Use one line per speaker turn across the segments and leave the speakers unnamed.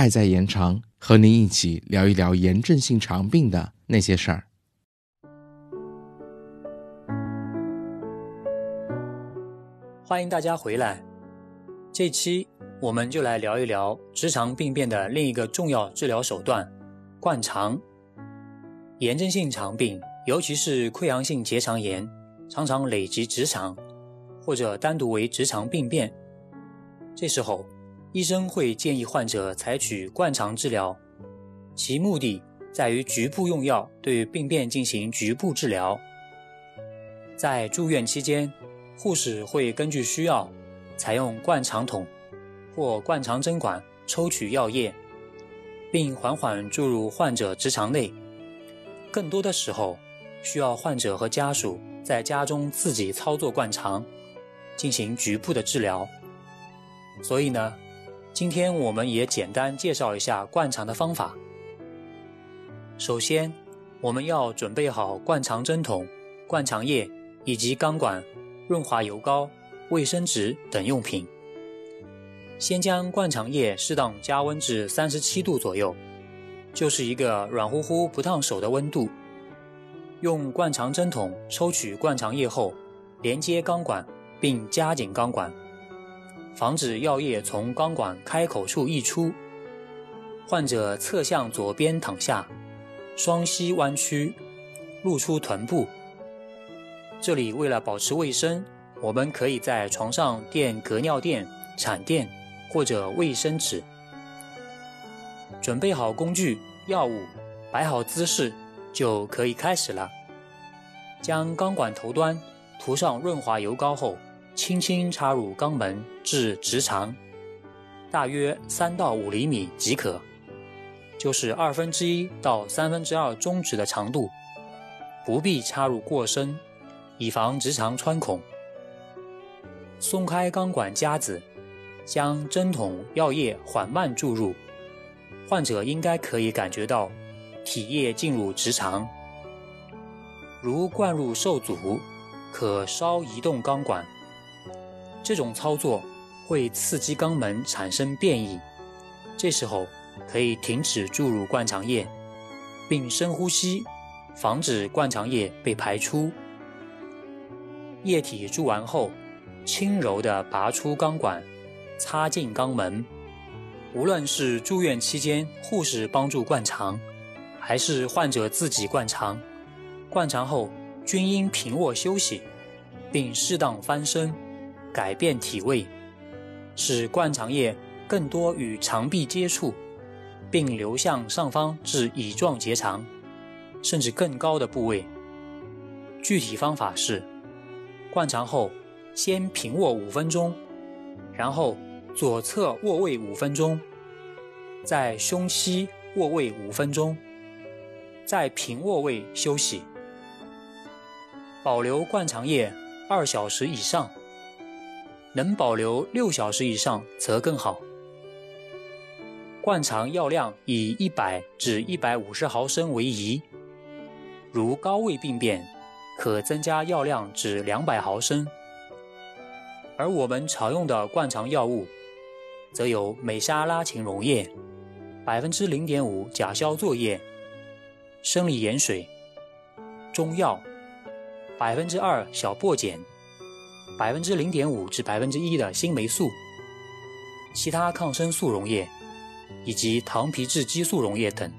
爱在延长，和您一起聊一聊炎症性肠病的那些事儿。
欢迎大家回来，这期我们就来聊一聊直肠病变的另一个重要治疗手段——灌肠。炎症性肠病，尤其是溃疡性结肠炎，常常累及直肠，或者单独为直肠病变。这时候，医生会建议患者采取灌肠治疗，其目的在于局部用药对病变进行局部治疗。在住院期间，护士会根据需要采用灌肠筒或灌肠针管抽取药液，并缓缓注入患者直肠内。更多的时候，需要患者和家属在家中自己操作灌肠，进行局部的治疗。所以呢。今天我们也简单介绍一下灌肠的方法。首先，我们要准备好灌肠针筒、灌肠液以及钢管、润滑油膏、卫生纸等用品。先将灌肠液适当加温至三十七度左右，就是一个软乎乎、不烫手的温度。用灌肠针筒抽取灌肠液后，连接钢管并夹紧钢管。防止药液从钢管开口处溢出。患者侧向左边躺下，双膝弯曲，露出臀部。这里为了保持卫生，我们可以在床上垫隔尿垫、产垫或者卫生纸。准备好工具、药物，摆好姿势，就可以开始了。将钢管头端涂上润滑油膏后。轻轻插入肛门至直肠，大约三到五厘米即可，就是二分之一到三分之二中指的长度，不必插入过深，以防直肠穿孔。松开钢管夹子，将针筒药液缓慢注入，患者应该可以感觉到体液进入直肠。如灌入受阻，可稍移动钢管。这种操作会刺激肛门产生变异，这时候可以停止注入灌肠液，并深呼吸，防止灌肠液被排出。液体注完后，轻柔地拔出钢管，插进肛门。无论是住院期间护士帮助灌肠，还是患者自己灌肠，灌肠后均应平卧休息，并适当翻身。改变体位，使灌肠液更多与肠壁接触，并流向上方至乙状结肠，甚至更高的部位。具体方法是：灌肠后先平卧五分钟，然后左侧卧位五分钟，在胸膝卧位五分钟，在平卧位休息，保留灌肠液二小时以上。能保留六小时以上则更好。灌肠药量以一百至一百五十毫升为宜，如高位病变，可增加药量至两百毫升。而我们常用的灌肠药物，则有美沙拉嗪溶液、百分之零点五甲硝唑液、生理盐水、中药、百分之二小檗碱。百分之零点五至百分之一的新霉素，其他抗生素溶液，以及糖皮质激素溶液等，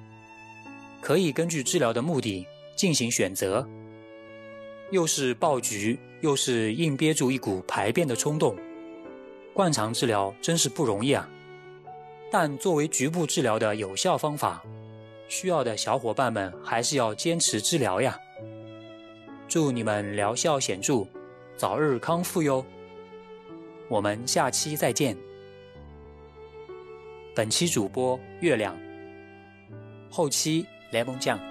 可以根据治疗的目的进行选择。又是暴菊，又是硬憋住一股排便的冲动，灌肠治疗真是不容易啊！但作为局部治疗的有效方法，需要的小伙伴们还是要坚持治疗呀！祝你们疗效显著！早日康复哟！我们下期再见。本期主播月亮，后期雷蒙酱。